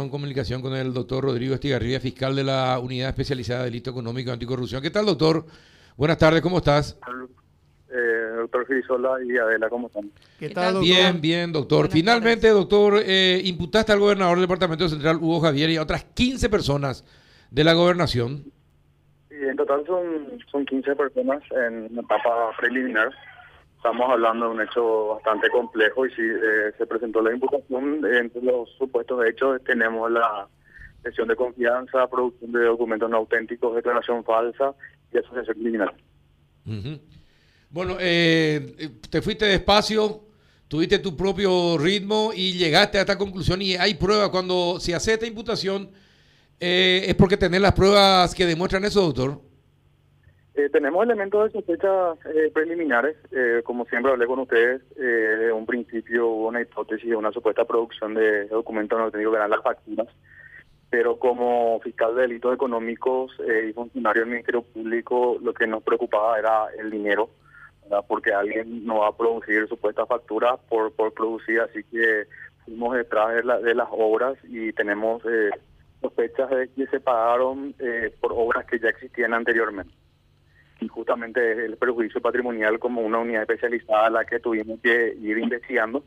en comunicación con el doctor Rodrigo Estigarribia, fiscal de la Unidad Especializada de Delito Económico y Anticorrupción. ¿Qué tal, doctor? Buenas tardes, ¿cómo estás? Eh, doctor Frisola y Adela, ¿cómo están? ¿Qué tal, doctor? Bien, bien, doctor. Finalmente, doctor, eh, imputaste al gobernador del Departamento Central, Hugo Javier, y a otras 15 personas de la gobernación. Y en total son, son 15 personas en etapa preliminar estamos hablando de un hecho bastante complejo y si eh, se presentó la imputación, entre los supuestos hechos tenemos la lesión de confianza, producción de documentos no auténticos, declaración falsa y asociación criminal. Bueno, eh, te fuiste despacio, tuviste tu propio ritmo y llegaste a esta conclusión y hay pruebas cuando se hace esta imputación, eh, es porque tenés las pruebas que demuestran eso, doctor. Eh, tenemos elementos de sospecha eh, preliminares. Eh, como siempre hablé con ustedes, de un principio hubo una hipótesis de una supuesta producción de documentos no que eran las facturas. Pero como fiscal de delitos económicos y funcionario del Ministerio Público, lo que nos preocupaba era el dinero, porque alguien no va a producir supuesta factura por, por producir. Así que fuimos detrás de, de las obras y tenemos sospechas de que se pagaron por obras que ya existían anteriormente justamente el perjuicio patrimonial como una unidad especializada a la que tuvimos que ir investigando.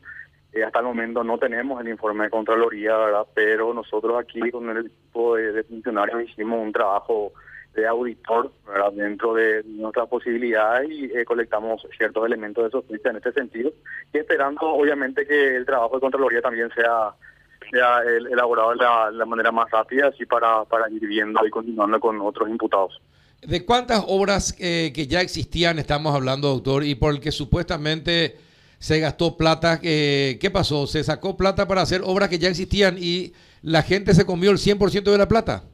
Eh, hasta el momento no tenemos el informe de Contraloría, ¿verdad? pero nosotros aquí con el equipo de, funcionarios hicimos un trabajo de auditor dentro de nuestras posibilidades y eh, colectamos ciertos elementos de sospecha en este sentido y esperando obviamente que el trabajo de Contraloría también sea sea elaborado de la, la manera más rápida así para, para ir viendo y continuando con otros imputados. ¿De cuántas obras eh, que ya existían estamos hablando, doctor? Y por el que supuestamente se gastó plata, eh, ¿qué pasó? ¿Se sacó plata para hacer obras que ya existían y la gente se comió el 100% de la plata?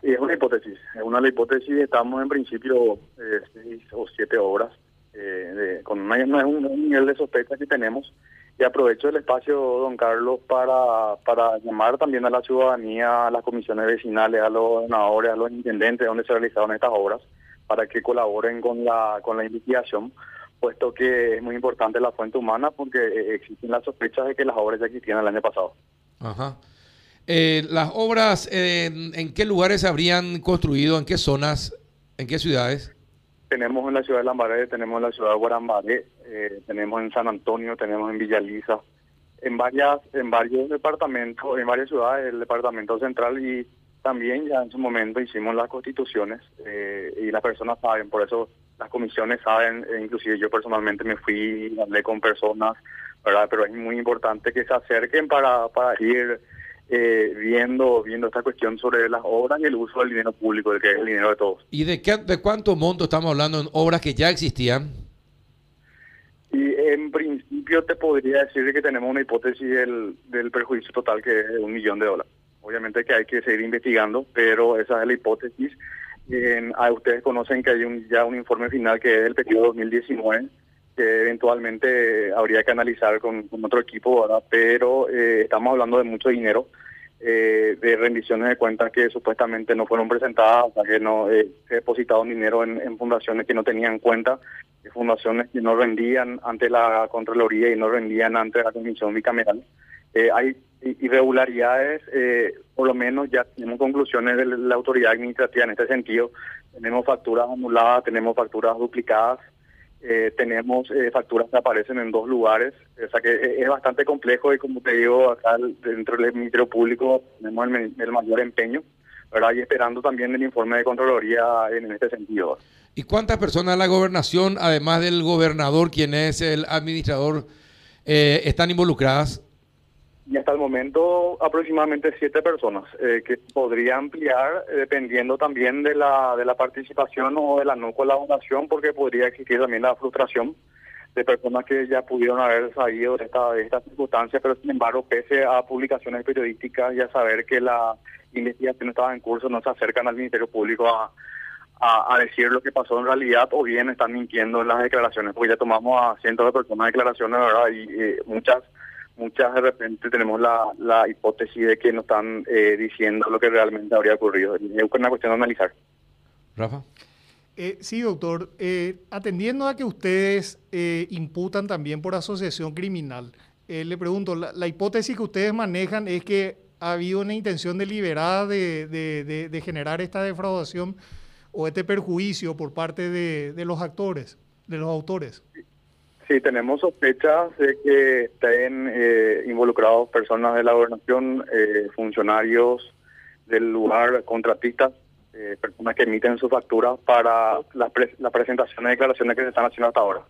Sí, es una hipótesis. Es una hipótesis. Estamos en principio eh, seis o siete obras. Eh, con una, un, un nivel de sospecha que tenemos y aprovecho el espacio, don Carlos, para, para llamar también a la ciudadanía, a las comisiones vecinales, a los gobernadores, a los intendentes donde se realizaron estas obras, para que colaboren con la, con la investigación, puesto que es muy importante la fuente humana porque eh, existen las sospechas de que las obras ya existían el año pasado. Ajá. Eh, las obras, ¿en qué lugares se habrían construido? ¿En qué zonas? ¿En qué ciudades? Tenemos en la ciudad de Lambaré, tenemos en la ciudad de Guarambaré, eh, tenemos en San Antonio, tenemos en Villaliza, en varias, en varios departamentos, en varias ciudades del departamento central y también ya en su momento hicimos las constituciones eh, y las personas saben, por eso las comisiones saben, e inclusive yo personalmente me fui, hablé con personas, ¿verdad? Pero es muy importante que se acerquen para, para ir eh, viendo viendo esta cuestión sobre las obras y el uso del dinero público, que es el dinero de todos. ¿Y de, qué, de cuánto monto estamos hablando en obras que ya existían? Y en principio te podría decir que tenemos una hipótesis del, del perjuicio total que es un millón de dólares. Obviamente que hay que seguir investigando, pero esa es la hipótesis. En, ah, ustedes conocen que hay un, ya un informe final que es el periodo 2019 que eventualmente habría que analizar con, otro equipo, ¿verdad? pero eh, estamos hablando de mucho dinero, eh, de rendiciones de cuentas que supuestamente no fueron presentadas, o sea, que no eh, se depositado dinero en, fundaciones que no tenían cuenta, fundaciones que no rendían ante la Contraloría y no rendían ante la Comisión Bicameral. hay irregularidades, por lo menos ya tenemos conclusiones de la autoridad administrativa en este sentido. Tenemos facturas anuladas, tenemos facturas duplicadas, eh, tenemos eh, facturas que aparecen en dos lugares, o sea que eh, es bastante complejo y como te digo, acá dentro del Ministerio Público tenemos el, mayor empeño, ¿verdad? Y esperando también el informe de Contraloría en, este sentido. ¿Y cuántas personas de la gobernación, además del gobernador, quien es el administrador, están involucradas? Y hasta el momento aproximadamente siete personas eh, que podría ampliar eh, dependiendo también de la de la participación o de la no colaboración porque podría existir también la frustración de personas que ya pudieron haber salido de esta de esta circunstancia pero sin embargo pese a publicaciones periodísticas y a saber que la investigación estaba en curso no se acercan al Ministerio Público a a, decir lo que pasó en realidad o bien están mintiendo en las declaraciones, porque ya tomamos a cientos de personas declaraciones, ¿verdad? Y eh, muchas muchas de repente tenemos la, la hipótesis de que no están eh, diciendo lo que realmente habría ocurrido. Es una cuestión de analizar. Rafa. Eh, sí, doctor. Eh, atendiendo a que ustedes imputan también por asociación criminal, le pregunto, la, hipótesis que ustedes manejan es que ha habido una intención deliberada de, de, de, generar esta defraudación o este perjuicio por parte de, los actores, de los autores. Sí, tenemos sospechas de que estén eh, involucrados personas de la gobernación, eh, funcionarios del lugar, contratistas, eh, personas que emiten su factura para las la presentación de declaraciones que se están haciendo hasta ahora.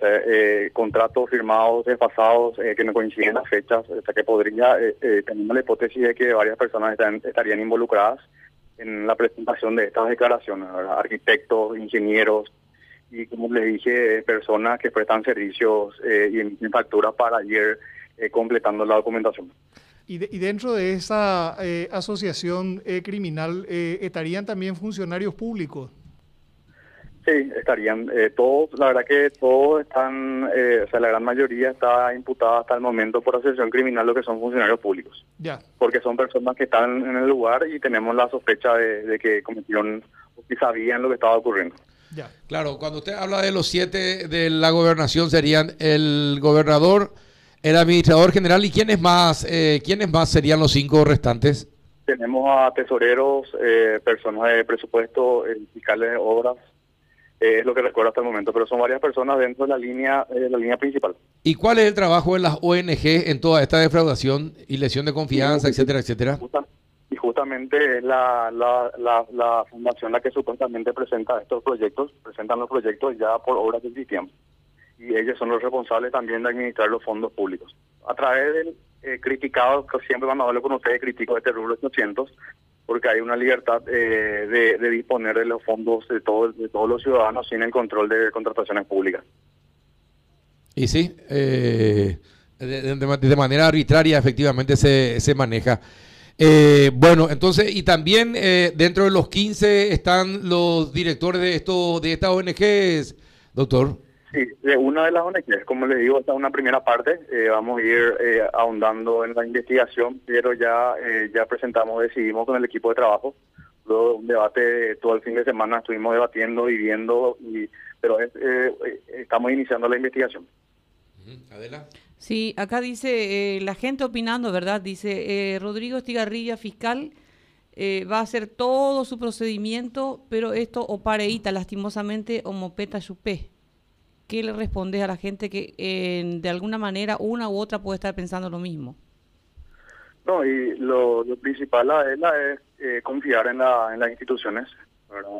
Eh, contratos firmados desfasados eh, que no coinciden las fechas, sea que podría, eh, eh la hipótesis de que varias personas estarían involucradas en la presentación de estas declaraciones, arquitectos, ingenieros y como les dije, personas que prestan servicios y emiten facturas para ir completando la documentación. Y, y, dentro de esa asociación criminal estarían también funcionarios públicos. Sí, estarían eh, todos, la verdad que todos están, eh, o sea, la gran mayoría está imputada hasta el momento por asociación criminal lo que son funcionarios públicos. Ya. Porque son personas que están en el lugar y tenemos la sospecha de, que cometieron que sabían lo que estaba ocurriendo. Ya. Claro, cuando usted habla de los siete de la gobernación serían el gobernador, el administrador general y quiénes más, eh, quiénes más serían los cinco restantes. Tenemos a tesoreros, eh, personas de presupuesto, fiscales de obras, es lo que recuerdo hasta el momento, pero son varias personas dentro de la línea, eh, la línea principal. ¿Y cuál es el trabajo de las ONG en toda esta defraudación y lesión de confianza, etcétera, etcétera? y justamente es la, la, la, fundación la que supuestamente presenta estos proyectos, presentan los proyectos ya por obras del tiempo. Y ellos son los responsables también de administrar los fondos públicos. A través del eh, criticado, que siempre cuando hablo con ustedes critico este rubro 800, porque hay una libertad eh, de, disponer de los fondos de, todos de todos los ciudadanos sin el control de contrataciones públicas. Y sí, eh, de, manera arbitraria efectivamente se, se maneja. Eh, bueno, entonces, y también dentro de los 15 están los directores de esto de estas ONGs, doctor. Sí, de una de las ONGs, como les digo, esta es una primera parte, eh, vamos a ir eh, ahondando en la investigación, pero ya, eh, ya presentamos, decidimos con el equipo de trabajo, luego un debate todo el fin de semana estuvimos debatiendo y viendo, y, pero estamos iniciando la investigación. Adela. Sí, acá dice la gente opinando, ¿verdad? Dice Rodrigo Estigarrilla, fiscal, va a hacer todo su procedimiento, pero esto o pareíta, lastimosamente, o mopeta chupé. ¿qué le respondes a la gente que de alguna manera una u otra puede estar pensando lo mismo? No, y lo, principal es eh, confiar en, la, en las instituciones.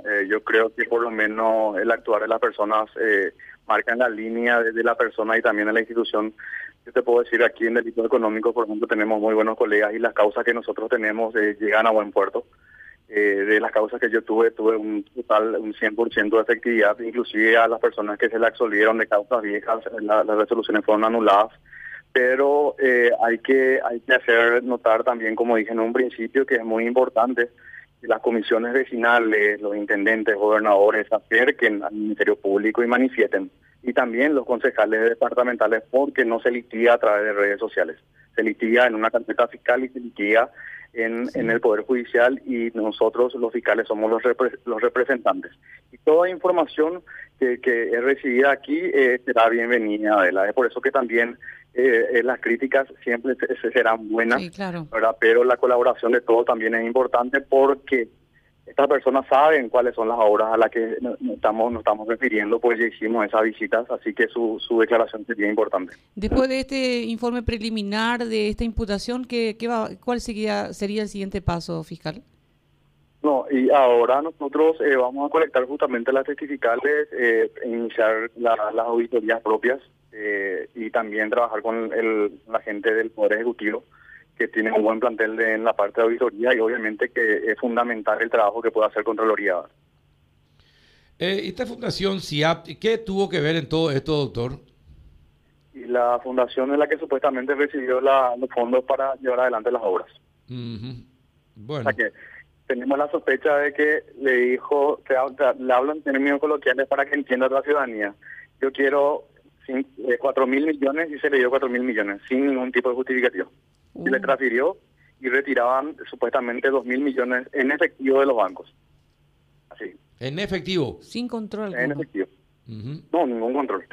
Eh, yo creo que por lo menos el actuar de las personas eh, marca en la línea de, la persona y también de la institución. Yo te puedo decir aquí en delito económico, por ejemplo, tenemos muy buenos colegas y las causas que nosotros tenemos eh, llegan a buen puerto. Eh, de las causas que yo tuve, tuve un total, un 100% de efectividad, inclusive a las personas que se le absolvieron de causas viejas, las resoluciones fueron anuladas, pero eh, hay, que, hay que hacer notar también, como dije en un principio, que es muy importante que las comisiones vecinales, los intendentes, gobernadores acerquen al Ministerio Público y manifiesten, y también los concejales departamentales, porque no se litiga a través de redes sociales, se litiga en una carpeta fiscal y se litiga en, en, el Poder Judicial y nosotros los fiscales somos los, los representantes. Y toda información que, que es recibida aquí eh, será bienvenida, Adela. Es por eso que también eh, las críticas siempre serán buenas, pero la colaboración de todos también es importante porque estas personas saben cuáles son las obras a las que nos estamos, nos estamos refiriendo, pues ya hicimos esas visitas, así que su, su declaración sería importante. Después de este informe preliminar, de esta imputación, ¿qué, qué va, ¿cuál sería, sería el siguiente paso, fiscal? No, y ahora nosotros eh, vamos a colectar justamente las testificales, eh, iniciar las auditorías propias eh, y también trabajar con el, la gente del Poder Ejecutivo que tiene un buen plantel en la parte de auditoría y obviamente que es fundamental el trabajo que puede hacer Contraloría. Eh, esta fundación CIAP, ¿qué tuvo que ver en todo esto, doctor? Y la fundación es la que supuestamente recibió los fondos para llevar adelante las obras. Bueno. que tenemos la sospecha de que le dijo, que le hablo en términos coloquiales para que entienda la ciudadanía. Yo quiero eh, cuatro mil millones y se le dio cuatro mil millones sin ningún tipo de justificativo y le uh. transfirió y retiraban supuestamente dos mil millones en efectivo de los bancos. Así. ¿En efectivo? Sin control. En efectivo. No, ningún control.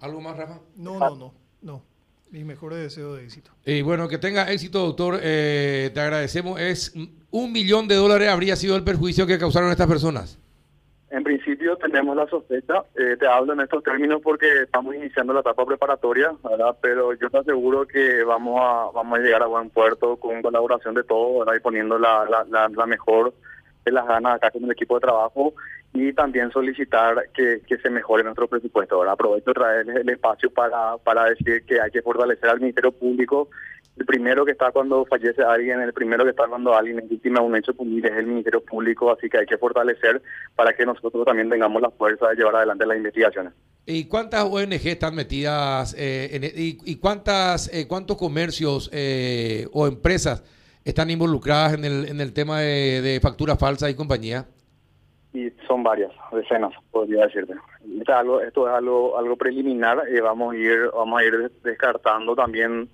¿Algo más, Rafa? No, no, no. no. Mis mejores deseos de éxito. Y bueno, que tenga éxito, doctor. Eh, te agradecemos. Es un millón de dólares habría sido el perjuicio que causaron estas personas. En principio tenemos la sospecha, eh, te hablo en estos términos porque estamos iniciando la etapa preparatoria, ¿verdad? pero yo te aseguro que vamos a vamos a llegar a buen puerto con colaboración de todos, ¿verdad? y poniendo la, la, mejor de las ganas acá con el equipo de trabajo y también solicitar que, que se mejore nuestro presupuesto. ¿verdad? Aprovecho traer el espacio para, para decir que hay que fortalecer al Ministerio Público el primero que está cuando fallece alguien, el primero que está cuando alguien es víctima de un hecho punible es el Ministerio Público, así que hay que fortalecer para que nosotros también tengamos la fuerza de llevar adelante las investigaciones. ¿Y cuántas ONG están metidas eh, en, e, y, cuántas, eh, cuántos comercios eh, o empresas están involucradas en el, en el tema de, facturas falsas y compañía? Y son varias, decenas, podría decirte. Esto es algo, esto es algo, algo preliminar y vamos a ir, vamos a ir descartando también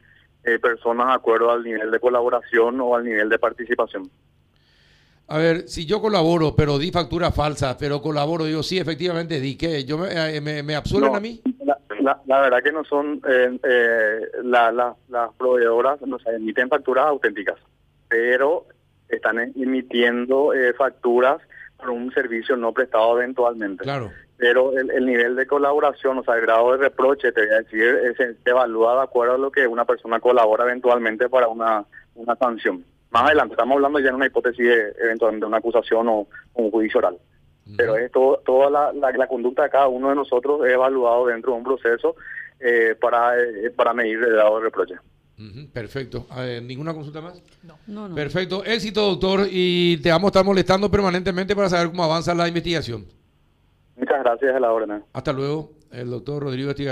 eh, personas de acuerdo al nivel de colaboración o al nivel de participación. A ver, si yo colaboro, pero di factura falsa, pero colaboro, digo, sí, efectivamente di, que ¿Yo me, eh, me, absuelven a mí? La, la, verdad que no son, eh, eh la, las proveedoras nos emiten facturas auténticas, pero están emitiendo facturas por un servicio no prestado eventualmente. Claro pero el, nivel de colaboración, o sea, el grado de reproche, te voy a decir, se evalúa de acuerdo a lo que una persona colabora eventualmente para una, una sanción. Más adelante, estamos hablando ya en una hipótesis de, eventualmente de una acusación o, un juicio oral. Pero es toda la, la, conducta de cada uno de nosotros es evaluado dentro de un proceso eh, para, eh, para medir el grado de reproche. perfecto. ¿Ninguna consulta más? No. no, no. Perfecto. Éxito, doctor. Y te vamos a estar molestando permanentemente para saber cómo avanza la investigación. Muchas gracias a la orden. Hasta luego, el doctor Rodrigo Estiga.